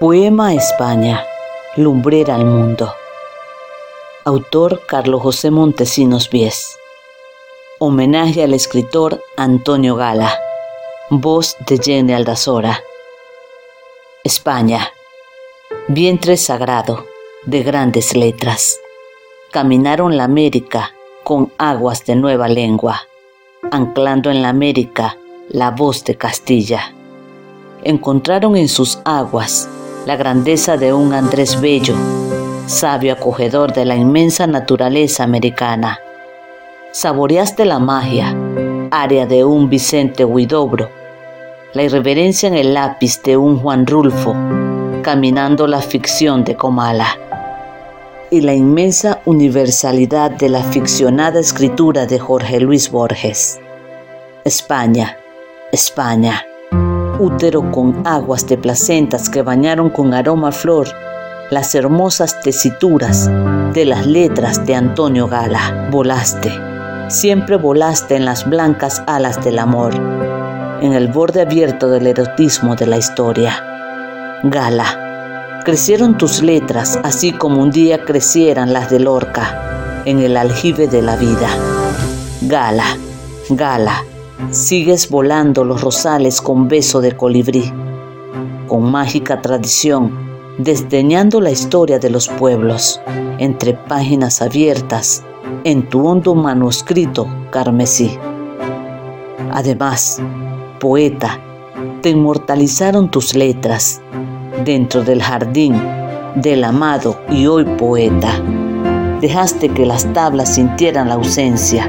Poema España, lumbrera al mundo. Autor Carlos José Montesinos Vies. Homenaje al escritor Antonio Gala. Voz de Jenny Aldazora. España. Vientre sagrado de grandes letras. Caminaron la América con aguas de nueva lengua, anclando en la América la voz de Castilla. Encontraron en sus aguas la grandeza de un Andrés Bello, sabio acogedor de la inmensa naturaleza americana. Saboreaste la magia, área de un Vicente Huidobro, la irreverencia en el lápiz de un Juan Rulfo, caminando la ficción de Comala, y la inmensa universalidad de la ficcionada escritura de Jorge Luis Borges. España, España útero con aguas de placentas que bañaron con aroma flor las hermosas tesituras de las letras de Antonio Gala. Volaste, siempre volaste en las blancas alas del amor, en el borde abierto del erotismo de la historia. Gala, crecieron tus letras así como un día crecieran las de Lorca en el aljibe de la vida. Gala, Gala, Sigues volando los rosales con beso de colibrí, con mágica tradición, desdeñando la historia de los pueblos, entre páginas abiertas, en tu hondo manuscrito carmesí. Además, poeta, te inmortalizaron tus letras dentro del jardín del amado y hoy poeta. Dejaste que las tablas sintieran la ausencia,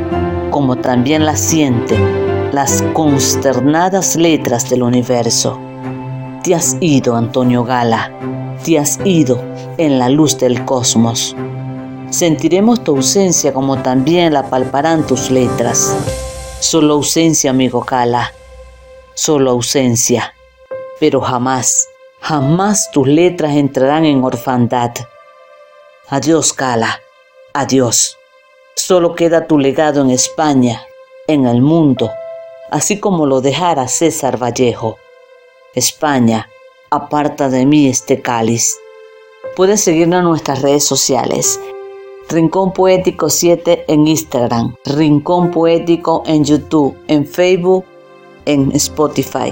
como también la sienten las consternadas letras del universo. Te has ido, Antonio Gala, te has ido en la luz del cosmos. Sentiremos tu ausencia como también la palparán tus letras. Solo ausencia, amigo Gala, solo ausencia. Pero jamás, jamás tus letras entrarán en orfandad. Adiós, Gala, adiós. Solo queda tu legado en España, en el mundo así como lo dejara César Vallejo. España, aparta de mí este cáliz. Puedes seguirnos en nuestras redes sociales. Rincón Poético 7 en Instagram, Rincón Poético en YouTube, en Facebook, en Spotify.